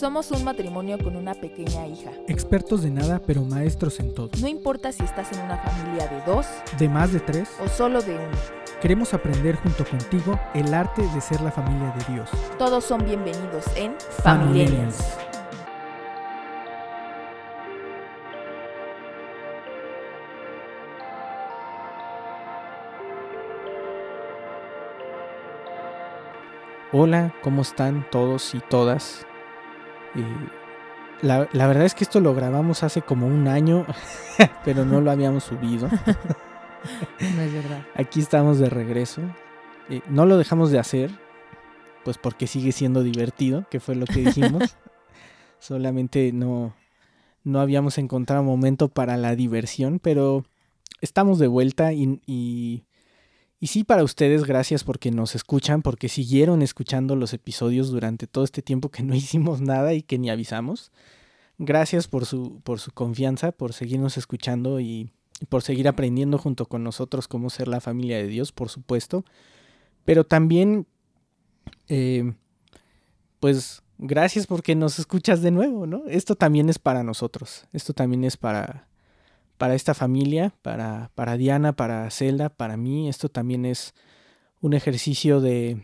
Somos un matrimonio con una pequeña hija. Expertos de nada, pero maestros en todo. No importa si estás en una familia de dos De más de tres, o solo de uno. queremos aprender junto contigo el arte de ser la familia de Dios. Todos son bienvenidos en. Familienials. Hola, ¿cómo están todos y todas? La, la verdad es que esto lo grabamos hace como un año, pero no lo habíamos subido. No es verdad. Aquí estamos de regreso. Eh, no lo dejamos de hacer, pues porque sigue siendo divertido, que fue lo que dijimos. Solamente no, no habíamos encontrado momento para la diversión, pero estamos de vuelta y, y, y sí para ustedes, gracias porque nos escuchan, porque siguieron escuchando los episodios durante todo este tiempo que no hicimos nada y que ni avisamos. Gracias por su, por su confianza, por seguirnos escuchando y, por seguir aprendiendo junto con nosotros cómo ser la familia de Dios, por supuesto. Pero también, eh, pues, gracias porque nos escuchas de nuevo, ¿no? Esto también es para nosotros. Esto también es para, para esta familia, para, para Diana, para Zelda, para mí. Esto también es un ejercicio de,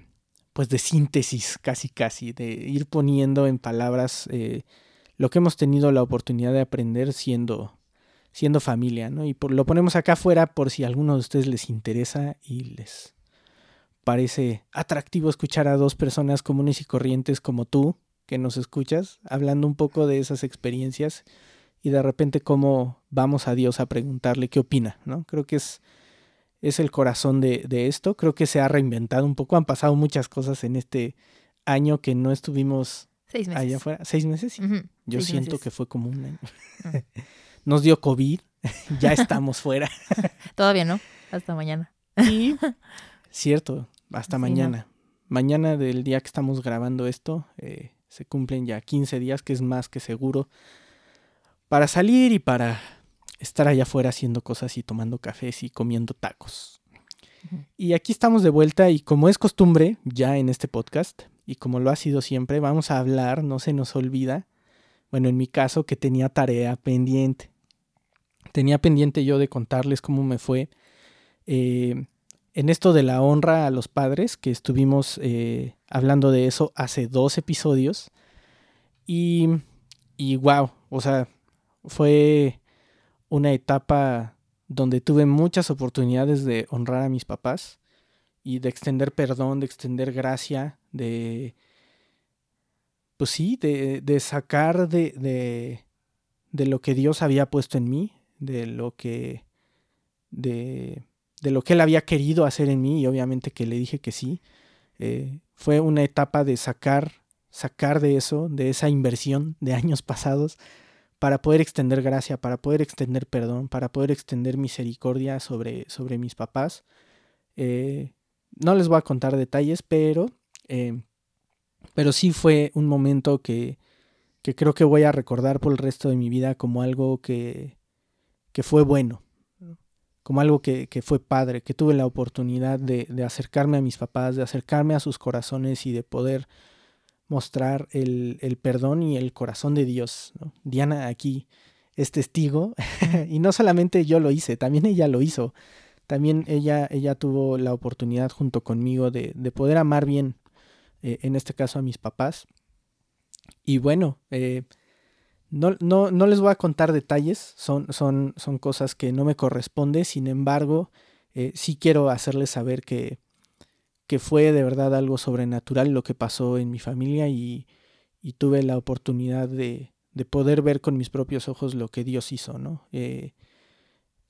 pues, de síntesis, casi, casi, de ir poniendo en palabras eh, lo que hemos tenido la oportunidad de aprender siendo siendo familia, ¿no? Y lo ponemos acá afuera por si a alguno de ustedes les interesa y les parece atractivo escuchar a dos personas comunes y corrientes como tú, que nos escuchas, hablando un poco de esas experiencias y de repente cómo vamos a Dios a preguntarle qué opina, ¿no? Creo que es, es el corazón de, de esto, creo que se ha reinventado un poco, han pasado muchas cosas en este año que no estuvimos Seis meses. allá afuera, seis meses, Yo seis siento meses. que fue como un año. Ujú. Nos dio COVID, ya estamos fuera. Todavía no. Hasta mañana. Y cierto, hasta Sí, mañana. Mañana del día que estamos grabando esto, eh, se cumplen ya 15 días, que es más que seguro, para salir y para estar allá afuera haciendo cosas y tomando cafés y comiendo tacos. Y aquí estamos de vuelta y como es costumbre ya en este podcast, y como lo ha sido siempre, vamos a hablar, no se nos olvida, bueno, en mi caso que tenía tarea pendiente. Tenía pendiente yo de contarles cómo me fue eh, en esto de la honra a los padres, que estuvimos eh, hablando de eso hace dos episodios. Y, y wow, o sea, fue una etapa donde tuve muchas oportunidades de honrar a mis papás y de extender perdón, de extender gracia, de, pues sí, de, de sacar de, de, de lo que Dios había puesto en mí, de lo que, de, de lo que Él había querido hacer en mí y obviamente que le dije que sí. Eh, fue una etapa de sacar, sacar de eso, de esa inversión de años pasados, para poder extender gracia, para poder extender perdón, para poder extender misericordia sobre, sobre mis papás. Eh, no les voy a contar detalles, pero, eh, pero sí fue un momento que, que creo que voy a recordar por el resto de mi vida como algo que, que fue bueno, como algo que, que fue padre, que tuve la oportunidad de, de acercarme a mis papás, de acercarme a sus corazones y de poder mostrar el, el perdón y el corazón de Dios. Diana aquí es testigo y no solamente yo lo hice, también ella lo hizo. También ella, ella tuvo la oportunidad junto conmigo de, de poder amar bien, eh, en este caso a mis papás. Y bueno, eh, no, no, no les voy a contar detalles, son, son, son cosas que no me corresponde, sin embargo, eh, sí quiero hacerles saber que, que fue de verdad algo sobrenatural lo que pasó en mi familia y, y tuve la oportunidad de, de, poder ver con mis propios ojos lo que Dios hizo, ¿no? Eh,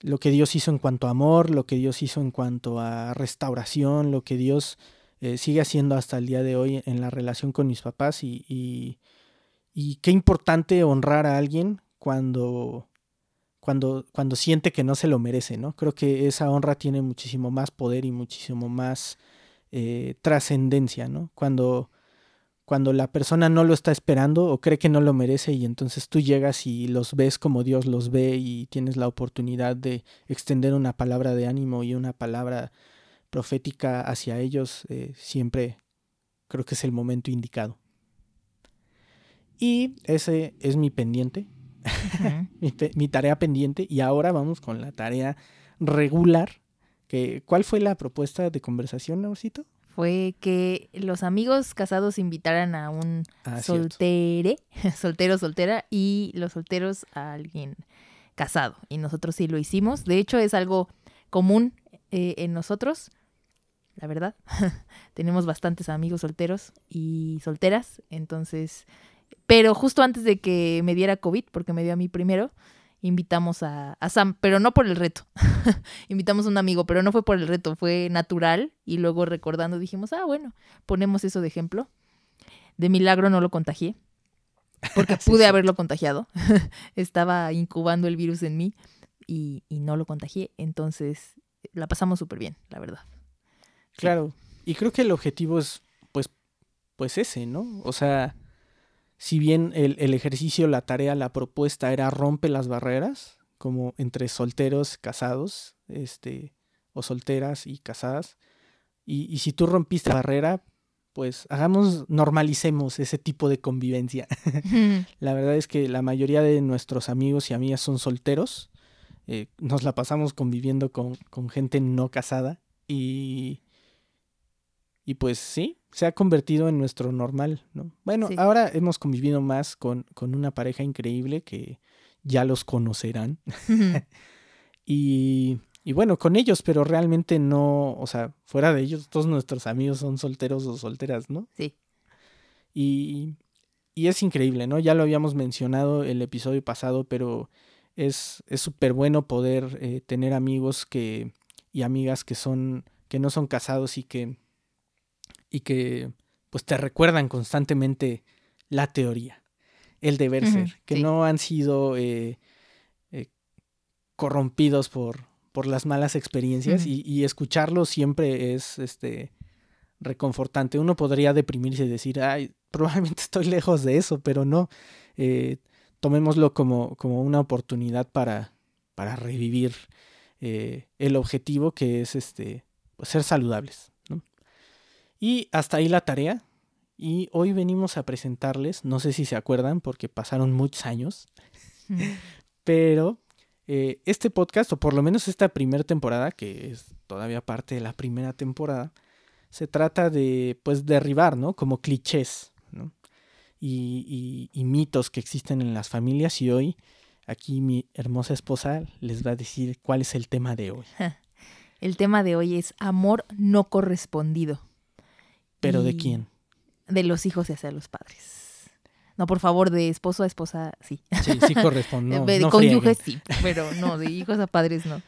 lo que Dios hizo en cuanto a amor, lo que Dios hizo en cuanto a restauración, lo que Dios eh, sigue haciendo hasta el día de hoy en la relación con mis papás y, y, y qué importante honrar a alguien cuando, cuando, cuando siente que no se lo merece, ¿no? Creo que esa honra tiene muchísimo más poder y muchísimo más eh, trascendencia, ¿no? Cuando, cuando la persona no lo está esperando o cree que no lo merece y entonces tú llegas y los ves como Dios los ve y tienes la oportunidad de extender una palabra de ánimo y una palabra profética hacia ellos, eh, siempre creo que es el momento indicado. Y ese es mi pendiente, mi tarea pendiente. Y ahora vamos con la tarea regular. Que, ¿Cuál fue la propuesta de conversación, Laurcito? Fue que los amigos casados invitaran a un Ah, cierto. soltere, soltero, soltera, y los solteros a alguien casado. Y nosotros sí lo hicimos. De hecho, es algo común eh, en nosotros, la verdad. Tenemos bastantes amigos solteros y solteras, entonces... Pero justo antes de que me diera COVID, porque me dio a mí primero, invitamos a, a Sam, pero no por el reto. invitamos a un amigo, pero no fue por el reto, fue natural. Y luego recordando dijimos, ah, bueno, ponemos eso de ejemplo. De milagro no lo contagié, porque pude sí. haberlo contagiado. Estaba incubando el virus en mí y, y no lo contagié. Entonces, la pasamos súper bien, la verdad. Claro. Y creo que el objetivo es, pues, pues ese, ¿no? O sea, si bien el, el ejercicio, la tarea, la propuesta era rompe las barreras, como entre solteros, casados, este, o solteras y casadas. Y, y si tú rompiste la barrera, pues hagamos, normalicemos ese tipo de convivencia. La verdad es que la mayoría de nuestros amigos y amigas son solteros. Eh, nos la pasamos conviviendo con, con gente no casada y, y pues sí, se ha convertido en nuestro normal, ¿no? Bueno, Sí. ahora hemos convivido más con, con una pareja increíble que ya los conocerán. Y, y bueno, con ellos, pero realmente no, o sea, fuera de ellos, todos nuestros amigos son solteros o solteras, ¿no? sí. Y, y es increíble, ¿no? Ya lo habíamos mencionado el episodio pasado, pero es es súper bueno poder eh, tener amigos que y amigas que son que no son casados y que y que pues te recuerdan constantemente la teoría, el deber ser, que sí. no han sido eh, eh, corrompidos por por las malas experiencias y, y escucharlo siempre es este reconfortante. Uno podría deprimirse y decir, ay, probablemente estoy lejos de eso, pero no. Eh, tomémoslo como, como una oportunidad para, para revivir el objetivo que es este pues, ser saludables. Y hasta ahí la tarea. Y hoy venimos a presentarles, no sé si se acuerdan, porque pasaron muchos años, pero eh, este podcast, o por lo menos esta primera temporada, que es todavía parte de la primera temporada, se trata de, pues, derribar, ¿no? Como clichés, ¿no? Y, y- y mitos que existen en las familias. Y hoy, aquí mi hermosa esposa les va a decir cuál es el tema de hoy. El tema de hoy es amor no correspondido. Pero ¿de quién? De los hijos y hacia los padres. No, por favor, de esposo a esposa, sí. Sí, sí corresponde. No, de no cónyuges, sí, pero no, de hijos a padres, no.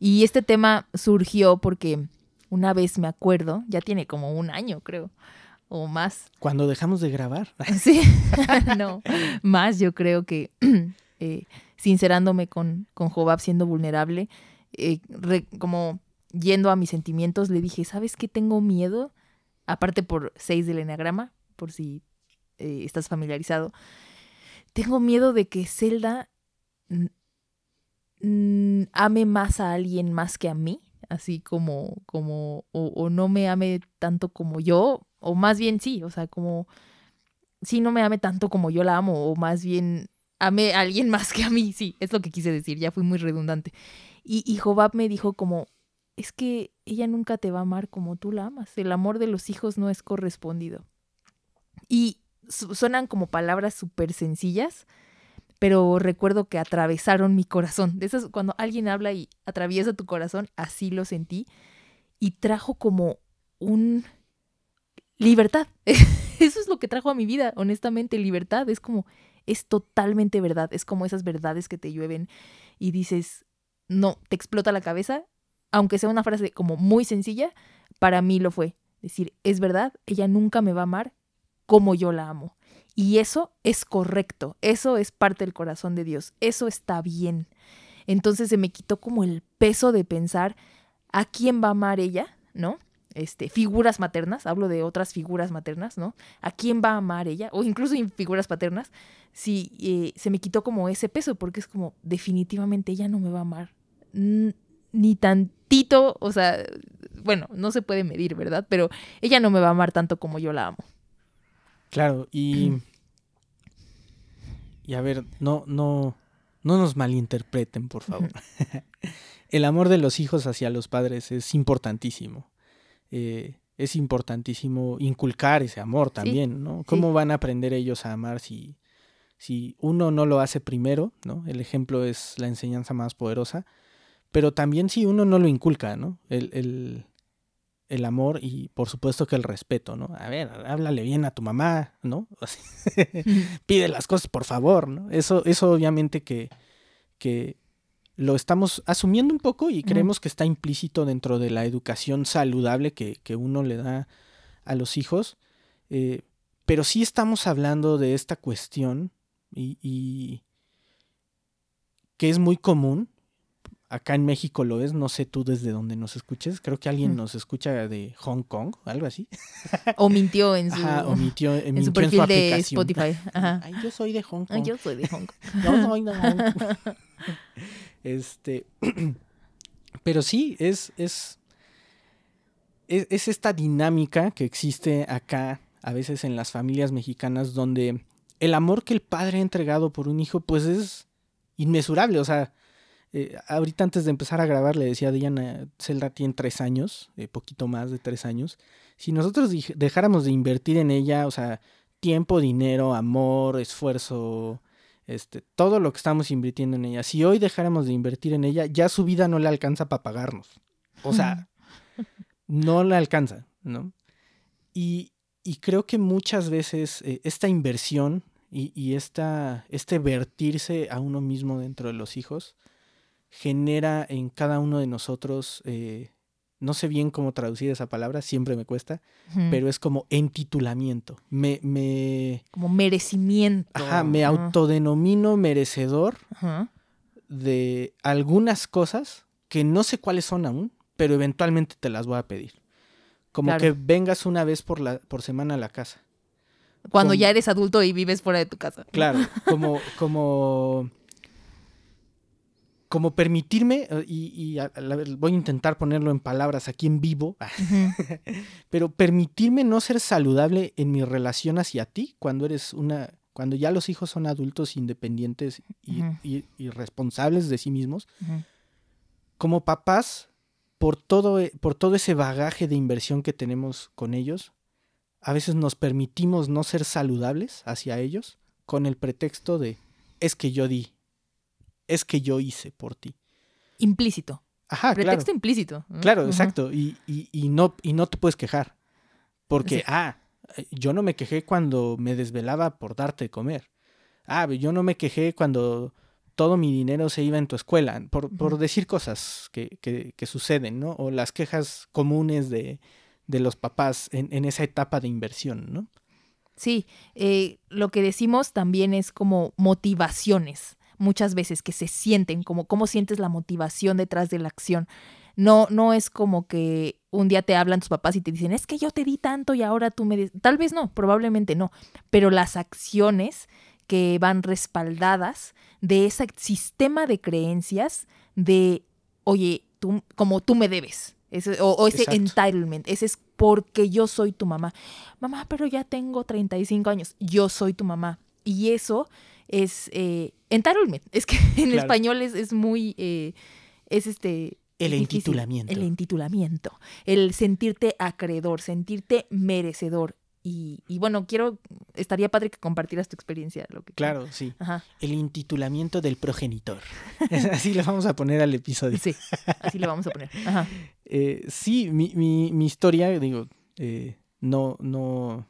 Y este tema surgió porque una vez me acuerdo, ya tiene como un año, creo, o más. Cuando dejamos de grabar. Sí, no, más yo creo que eh, sincerándome con, con Jobab siendo vulnerable, eh, re- como yendo a mis sentimientos, le dije, ¿sabes qué tengo miedo? Aparte por seis del enagrama, por si eh, estás familiarizado, tengo miedo de que Zelda ame más a alguien más que a mí, así como, como, o, o no me ame tanto como yo, o más bien sí, o sea, como, sí no me ame tanto como yo la amo, o más bien ame a alguien más que a mí, sí, es lo que quise decir, ya fui muy redundante. Y, y Jobab me dijo como, es que ella nunca te va a amar como tú la amas, el amor de los hijos no es correspondido. Y su- suenan como palabras súper sencillas, pero recuerdo que atravesaron mi corazón. De esas, cuando alguien habla y atraviesa tu corazón, así lo sentí. Y trajo como un libertad. Eso es lo que trajo a mi vida, honestamente, libertad. Es como, es totalmente verdad. Es como esas verdades que te llueven y dices, no, te explota la cabeza. Aunque sea una frase como muy sencilla, para mí lo fue. Decir, es verdad, ella nunca me va a amar como yo la amo. Y eso es correcto, eso es parte del corazón de Dios, eso está bien. Entonces se me quitó como el peso de pensar a quién va a amar ella, ¿no? Este, figuras maternas, hablo de otras figuras maternas, ¿no? ¿A quién va a amar ella? O incluso en figuras paternas, si eh, se me quitó como ese peso, porque es como, definitivamente ella no me va a amar. Ni tantito, o sea, bueno, no se puede medir, ¿verdad? Pero ella no me va a amar tanto como yo la amo. Claro, y y a ver, no, no, no nos malinterpreten, por favor. el amor de los hijos hacia los padres es importantísimo. Eh, es importantísimo inculcar ese amor también, ¿no? ¿Cómo van a aprender ellos a amar si, si uno no lo hace primero, ¿no? El ejemplo es la enseñanza más poderosa, pero también si uno no lo inculca, ¿no? El, el, el amor y por supuesto que el respeto, ¿no? A ver, háblale bien a tu mamá, ¿no? Pide las cosas por favor, ¿no? Eso, eso obviamente que, que lo estamos asumiendo un poco y creemos que está implícito dentro de la educación saludable que, que uno le da a los hijos. Eh, pero sí estamos hablando de esta cuestión y, y, que es muy común Acá en México lo es, no sé tú desde dónde nos escuches. Creo que alguien nos escucha de Hong Kong, algo así. O mintió en su, omitió, en su perfil de Spotify. Ay, yo soy de Hong Kong. yo soy de Hong Kong. No, soy de Hong Kong. Este, pero sí, es, es, es, es esta dinámica que existe acá, a veces en las familias mexicanas, donde el amor que el padre ha entregado por un hijo, pues es inmesurable. O sea, eh, ahorita antes de empezar a grabar le decía a Diana, Zelda tiene tres años, eh, poquito más de tres años. Si nosotros dejáramos de invertir en ella, o sea, tiempo, dinero, amor, esfuerzo, este, todo lo que estamos invirtiendo en ella, si hoy dejáramos de invertir en ella, ya su vida no le alcanza para pagarnos. O sea, no le alcanza, ¿no? Y, y creo que muchas veces eh, esta inversión y, y esta, este vertirse a uno mismo dentro de los hijos, genera en cada uno de nosotros, eh, no sé bien cómo traducir esa palabra, siempre me cuesta, pero es como entitulamiento. Me, me... Como merecimiento. Ajá, me autodenomino merecedor de algunas cosas que no sé cuáles son aún, pero eventualmente te las voy a pedir. Como que vengas una vez por, la, por semana a la casa. Cuando ya eres adulto y vives fuera de tu casa. Claro, como, como como permitirme, eh, y, voy a intentar ponerlo en palabras aquí en vivo, pero permitirme no ser saludable en mi relación hacia ti cuando eres una, cuando ya los hijos son adultos independientes y, responsables de sí mismos, como papás, por todo, e, por todo ese bagaje de inversión que tenemos con ellos, a veces nos permitimos no ser saludables hacia ellos con el pretexto de es que yo di, es que yo hice por ti. Implícito. Ajá, Pretexto implícito. Claro, exacto. Y, y, no, y no te puedes quejar. Porque, ah, yo no me quejé cuando me desvelaba por darte de comer. Ah, yo no me quejé cuando todo mi dinero se iba en tu escuela, por, por decir cosas que, que, que, suceden, ¿no? O las quejas comunes de, de los papás en, en, esa etapa de inversión, ¿no? Sí, eh, lo que decimos también es como motivaciones muchas veces que se sienten, como cómo sientes la motivación detrás de la acción. No, no es como que un día te hablan tus papás y te dicen, es que yo te di tanto y ahora tú me... Tal vez no, probablemente no, pero las acciones que van respaldadas de ese sistema de creencias de, oye, tú, como tú me debes, o, ese entitlement, ese es porque yo soy tu mamá. Mamá, pero ya tengo 35 años, yo soy tu mamá. Y eso es eh. Es que en español es, es muy, eh, es este... El intitulamiento. El intitulamiento. El sentirte acreedor, sentirte merecedor. Y, y, bueno, quiero, estaría padre que compartieras tu experiencia. Lo que claro, sí. El intitulamiento del progenitor. así le vamos a poner al episodio. Sí, así le vamos a poner. Eh, sí, mi, mi, mi, historia, digo, eh, no, no,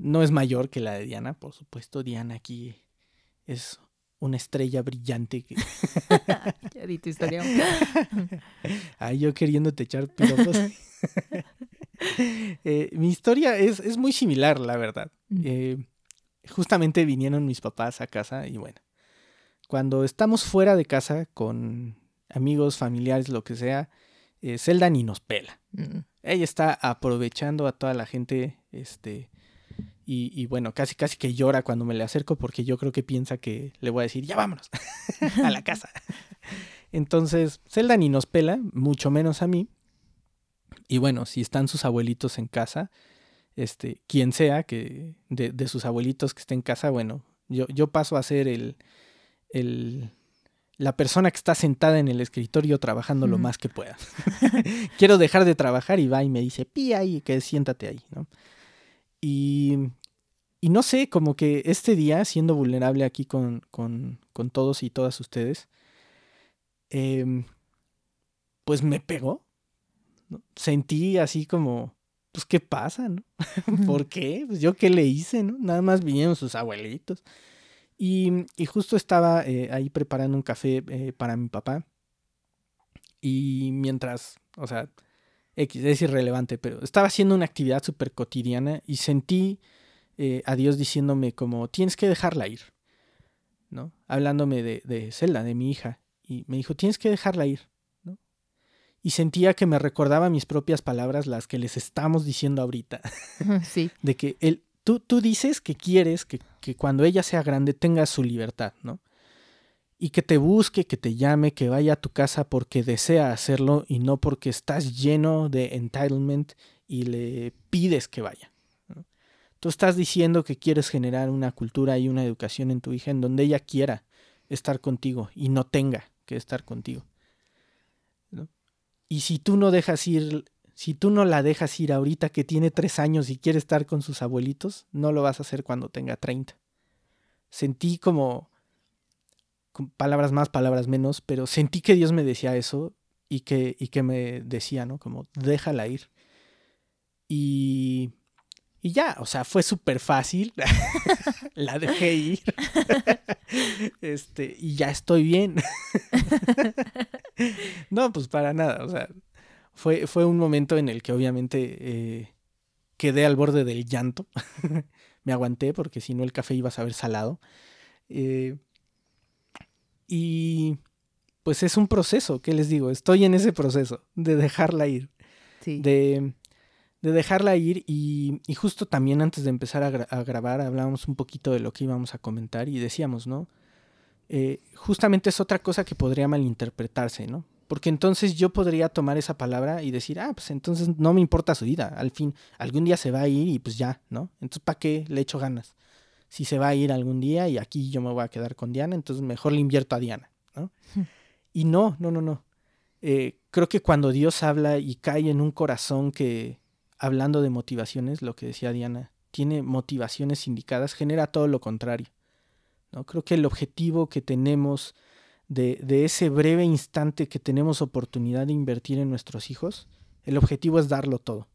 no es mayor que la de Diana, por supuesto. Diana aquí es una estrella brillante. Que... ya di tu historia. Ay, yo queriéndote echar piropos. Eh, mi historia es, es, muy similar, la verdad. Eh, justamente vinieron mis papás a casa y bueno, cuando estamos fuera de casa con amigos, familiares, lo que sea, eh, Zelda ni nos pela. Mm. Ella está aprovechando a toda la gente, este, y, bueno, casi casi que llora cuando me le acerco porque yo creo que piensa que le voy a decir, ya vámonos a la casa. Entonces, Zelda ni nos pela, mucho menos a mí. Y bueno, si están sus abuelitos en casa, este, quien sea que de, sus abuelitos que esté en casa, bueno, Yo, yo paso a ser el, el, la persona que está sentada en el escritorio trabajando lo más que pueda. Quiero dejar de trabajar y va y me dice, pía y que siéntate ahí, ¿no? Y, y no sé, como que este día, siendo vulnerable aquí con, con, con todos y todas ustedes, em, pues me pegó. ¿no? Sentí así como, pues, ¿qué pasa? ¿no? ¿Por qué? Pues yo qué le hice, ¿no? Nada más vinieron sus abuelitos. Y, y justo estaba eh, ahí preparando un café eh, para mi papá. Y mientras, o sea, X, es irrelevante, pero estaba haciendo una actividad súper cotidiana y sentí eh, a Dios diciéndome como, tienes que dejarla ir, ¿no? Hablándome de, de Zelda, de mi hija. Y me dijo, tienes que dejarla ir, ¿no? Y sentía que me recordaba mis propias palabras, las que les estamos diciendo ahorita Sí, de que él, tú, tú dices que quieres que, que cuando ella sea grande tenga su libertad, ¿no? Y que te busque, que te llame, que vaya a tu casa porque desea hacerlo y no porque estás lleno de entitlement y le pides que vaya. Tú estás diciendo que quieres generar una cultura y una educación en tu hija en donde ella quiera estar contigo y no tenga que estar contigo. Y si tú no dejas ir si tú no la dejas ir ahorita que tiene tres años y quiere estar con sus abuelitos, no lo vas a hacer cuando tenga 30. Sentí como, con palabras más, palabras menos, pero sentí que Dios me decía eso y que, y que me decía, ¿no? Como, déjala ir. Y, y ya, o sea, fue súper fácil. la dejé ir. este, y ya estoy bien. no, pues para nada, o sea, fue, fue un momento en el que obviamente eh, quedé al borde del llanto. Me aguanté porque si no el café iba a saber salado. Eh, y pues es un proceso, ¿qué les digo? Estoy en ese proceso de dejarla ir. sí. De, de dejarla ir y, y justo también antes de empezar a, gra- a grabar hablábamos un poquito de lo que íbamos a comentar y decíamos, ¿no? Eh, justamente es otra cosa que podría malinterpretarse, ¿no? Porque entonces yo podría tomar esa palabra y decir, ah, pues entonces no me importa su vida, al fin, algún día se va a ir y pues ya, ¿no? Entonces, ¿para qué le echo ganas? Si se va a ir algún día y aquí yo me voy a quedar con Diana, entonces mejor le invierto a Diana, ¿no? y no, no, no, no. Eh, creo que cuando Dios habla y cae en un corazón que, hablando de motivaciones, lo que decía Diana, tiene motivaciones indicadas, genera todo lo contrario. ¿no? Creo que el objetivo que tenemos de, de ese breve instante que tenemos oportunidad de invertir en nuestros hijos, el objetivo es darlo todo.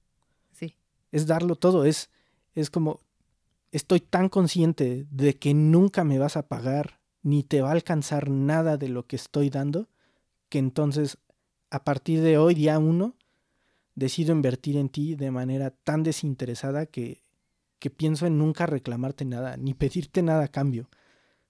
sí. Es darlo todo. Es, es como, estoy tan consciente de que nunca me vas a pagar ni te va a alcanzar nada de lo que estoy dando, que entonces a partir de hoy, día uno, decido invertir en ti de manera tan desinteresada que, que pienso en nunca reclamarte nada, ni pedirte nada a cambio.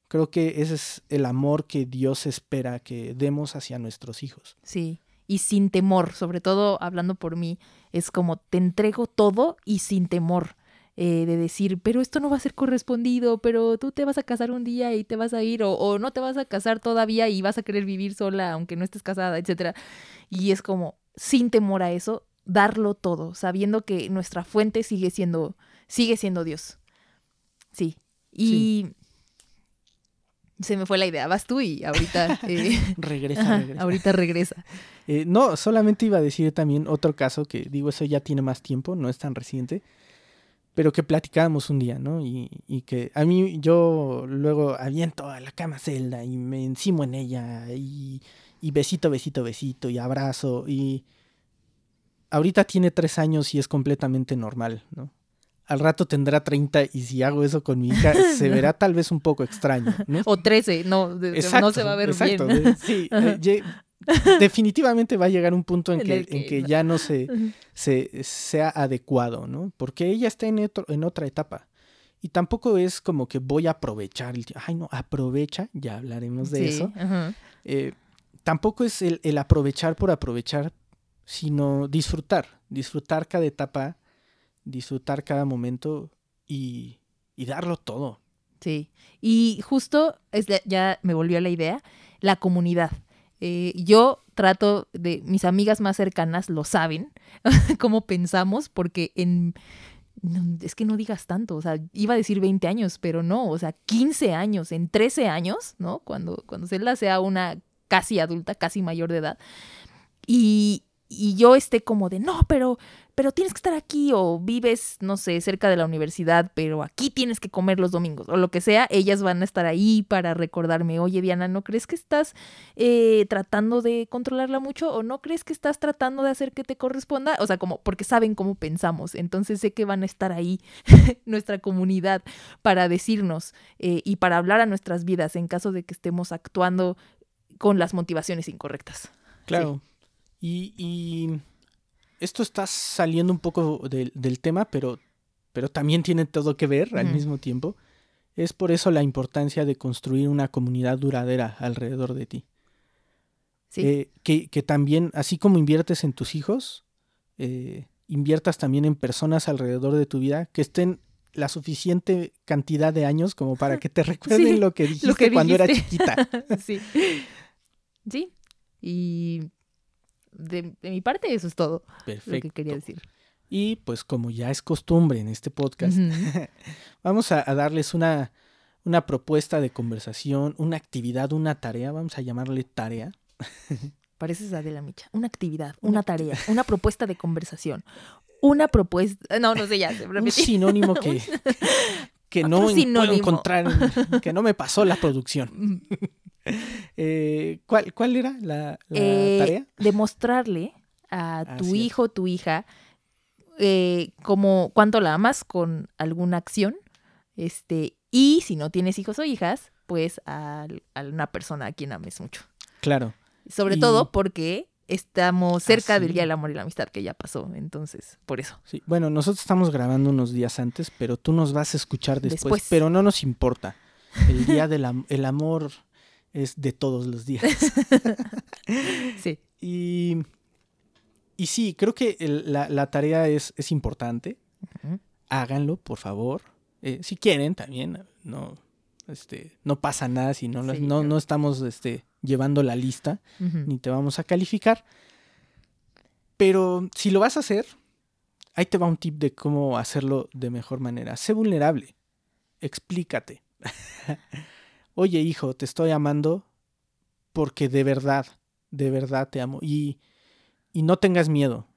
Creo que ese es el amor que Dios espera que demos hacia nuestros hijos. Sí, y sin temor, sobre todo hablando por mí, es como te entrego todo y sin temor eh, de decir, pero esto no va a ser correspondido, pero tú te vas a casar un día y te vas a ir, o, o no te vas a casar todavía y vas a querer vivir sola aunque no estés casada, etcétera. Y es como, sin temor a eso, darlo todo, sabiendo que nuestra fuente sigue siendo, sigue siendo Dios. Sí. Y se me fue la idea. Vas tú y ahorita, eh, Regresa, ajá, regresa. ahorita regresa. Eh, no, solamente iba a decir también otro caso que digo, eso ya tiene más tiempo, no es tan reciente, pero que platicábamos un día, ¿no? Y, y que a mí yo luego aviento a la cama Zelda y me encimo en ella y, y besito, besito, besito y abrazo y ahorita tiene tres años y es completamente normal, ¿no? Al rato tendrá 30 y si hago eso con mi hija se verá tal vez un poco extraño, ¿no? O 13, no, no se va a ver exacto, bien. de- Sí, eh, definitivamente va a llegar un punto en que, en que ya no se, se sea adecuado, ¿no? Porque ella está en, otro- en otra etapa. Y tampoco es como que voy a aprovechar el. Ay, no, aprovecha, ya hablaremos de Sí, eso. Eh, tampoco es el, el aprovechar por aprovechar, sino disfrutar. Disfrutar cada etapa, disfrutar cada momento y, y darlo todo. Sí. Y justo, es ya me volvió a la idea, la comunidad. Eh, yo trato de, mis amigas más cercanas lo saben, cómo pensamos, porque en es que no digas tanto, o sea, iba a decir 20 años, pero no, o sea, 15 años, en 13 años, ¿no? Cuando, cuando Zelda sea una casi adulta, casi mayor de edad. Y, y yo esté como de, no, pero, pero tienes que estar aquí o vives, no sé, cerca de la universidad, pero aquí tienes que comer los domingos o lo que sea, ellas van a estar ahí para recordarme, oye Diana, ¿no crees que estás eh, tratando de controlarla mucho o no crees que estás tratando de hacer que te corresponda? O sea, como porque saben cómo pensamos, entonces sé que van a estar ahí nuestra comunidad para decirnos eh, y para hablar a nuestras vidas en caso de que estemos actuando con las motivaciones incorrectas. Claro. Y, esto está saliendo un poco del tema, pero, pero también tiene todo que ver al mismo tiempo. Es por eso la importancia de construir una comunidad duradera alrededor de ti. Eh, que, que, también, así como inviertes en tus hijos, eh, inviertas también en personas alrededor de tu vida que estén la suficiente cantidad de años como para que te recuerden lo que dijiste cuando era chiquita. sí. Sí. Y de, mi parte, eso es todo lo que quería decir. Y pues como ya es costumbre en este podcast, vamos a, darles una, una propuesta de conversación, una actividad, una tarea, vamos a llamarle tarea. Pareces la Micha. Una actividad, una, tarea, una propuesta de conversación. Una propuesta. No, no sé, ya se Un sinónimo que, que no puedo encontrar, que no me pasó la producción. Eh, ¿cuál, ¿Cuál era la, eh, tarea? Demostrarle a tu hijo tu hija eh, como cuánto la amas con alguna acción. Este, y si no tienes hijos o hijas, pues a, una persona a quien ames mucho. Claro. Sobre todo porque estamos cerca del Día del Amor y la Amistad que ya pasó, entonces, por eso. Sí, bueno, nosotros estamos grabando unos días antes, pero tú nos vas a escuchar después, pero no nos importa. El Día del el Amor es de todos los días. sí. Y, y sí, creo que la, tarea es, es importante. Háganlo, por favor. Eh, si quieren, también. No, este, no pasa nada si no, no, no, estamos este, llevando la lista, ni te vamos a calificar. Pero si lo vas a hacer, ahí te va un tip de cómo hacerlo de mejor manera. Sé vulnerable. Explícate. oye hijo, te estoy amando porque de verdad, de verdad te amo. Y, y no tengas miedo,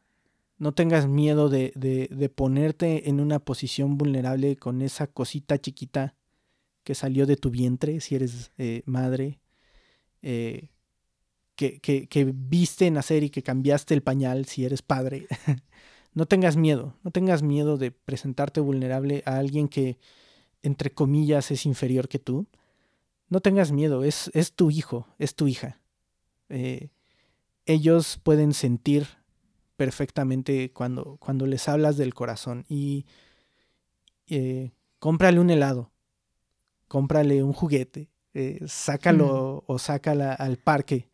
no tengas miedo de, de, ponerte en una posición vulnerable con esa cosita chiquita que salió de tu vientre, si eres eh, madre, eh, que, que, que, viste nacer y que cambiaste el pañal, si eres padre. no tengas miedo, no tengas miedo de presentarte vulnerable a alguien que, entre comillas, es inferior que tú no tengas miedo, es, es tu hijo, es tu hija. Eh, ellos pueden sentir perfectamente cuando, cuando les hablas del corazón y eh, cómprale un helado, cómprale un juguete, eh, sácalo o sácala al parque,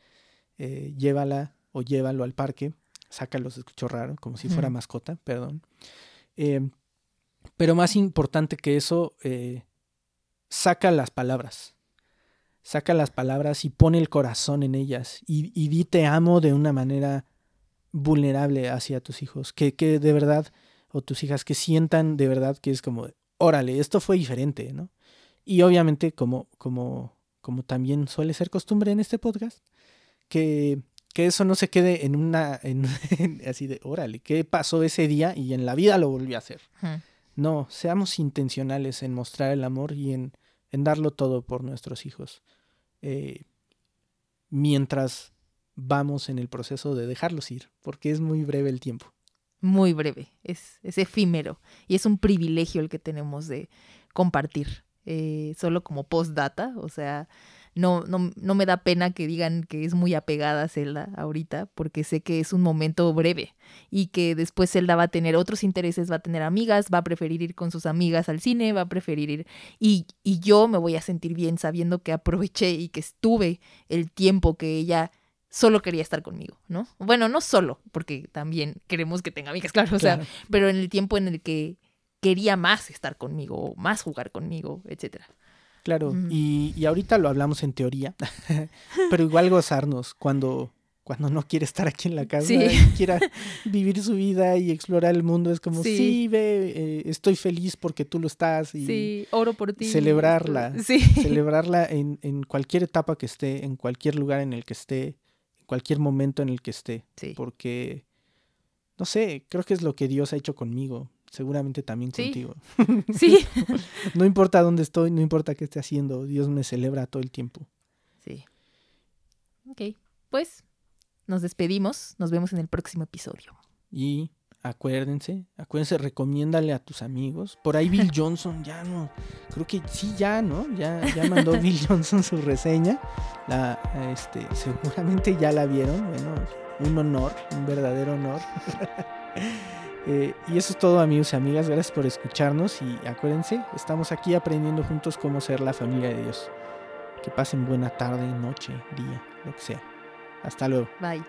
llévala o llévalo al parque, sácalo, se escuchó raro, como si fuera mascota, perdón. pero más importante que eso, saca las palabras saca las palabras y pone el corazón en ellas y, y di te amo de una manera vulnerable hacia tus hijos, que, que de verdad, o tus hijas, que sientan de verdad que es como, órale, esto fue diferente, ¿no? Y obviamente, como, como, como también suele ser costumbre en este podcast, que, que eso no se quede en una, en, así de, órale, ¿qué pasó ese día? Y en la vida lo volví a hacer. No, seamos intencionales en mostrar el amor y en, en darlo todo por nuestros hijos. Eh, mientras vamos en el proceso de dejarlos ir, porque es muy breve el tiempo. Muy breve, es, es efímero y es un privilegio el que tenemos de compartir, eh, solo como postdata, o sea, no, no, no me da pena que digan que es muy apegada a Zelda ahorita, porque sé que es un momento breve y que después Zelda va a tener otros intereses, va a tener amigas, va a preferir ir con sus amigas al cine, va a preferir ir y, y yo me voy a sentir bien sabiendo que aproveché y que estuve el tiempo que ella solo quería estar conmigo, ¿no? Bueno, no solo, porque también queremos que tenga amigas, claro, o sea, pero en el tiempo en el que quería más estar conmigo, más jugar conmigo, etcétera. Claro, y, y, ahorita lo hablamos en teoría, pero igual gozarnos cuando, cuando no quiere estar aquí en la casa Sí. y quiera vivir su vida y explorar el mundo, es como, Sí. sí, ve, eh, estoy feliz porque tú lo estás y Sí, oro por ti. celebrarla. Sí. celebrarla en, en cualquier etapa que esté, en cualquier lugar en el que esté, en cualquier momento en el que esté, porque, no sé, creo que es lo que Dios ha hecho conmigo, seguramente también Sí. contigo. Sí. No importa dónde estoy, no importa qué esté haciendo, Dios me celebra todo el tiempo. Sí. Ok, pues nos despedimos. Nos vemos en el próximo episodio. Y acuérdense, acuérdense, recomiéndale a tus amigos. Por ahí Bill Johnson, ya no, creo que sí, ya, ¿no? Ya, ya mandó Bill Johnson su reseña. La, este, seguramente ya la vieron. Bueno, un honor, un verdadero honor. Eh, y eso es todo, amigos y amigas. Gracias por escucharnos. Y acuérdense, estamos aquí aprendiendo juntos cómo ser la familia de Dios. Que pasen buena tarde, noche, día, lo que sea. Hasta luego. Bye.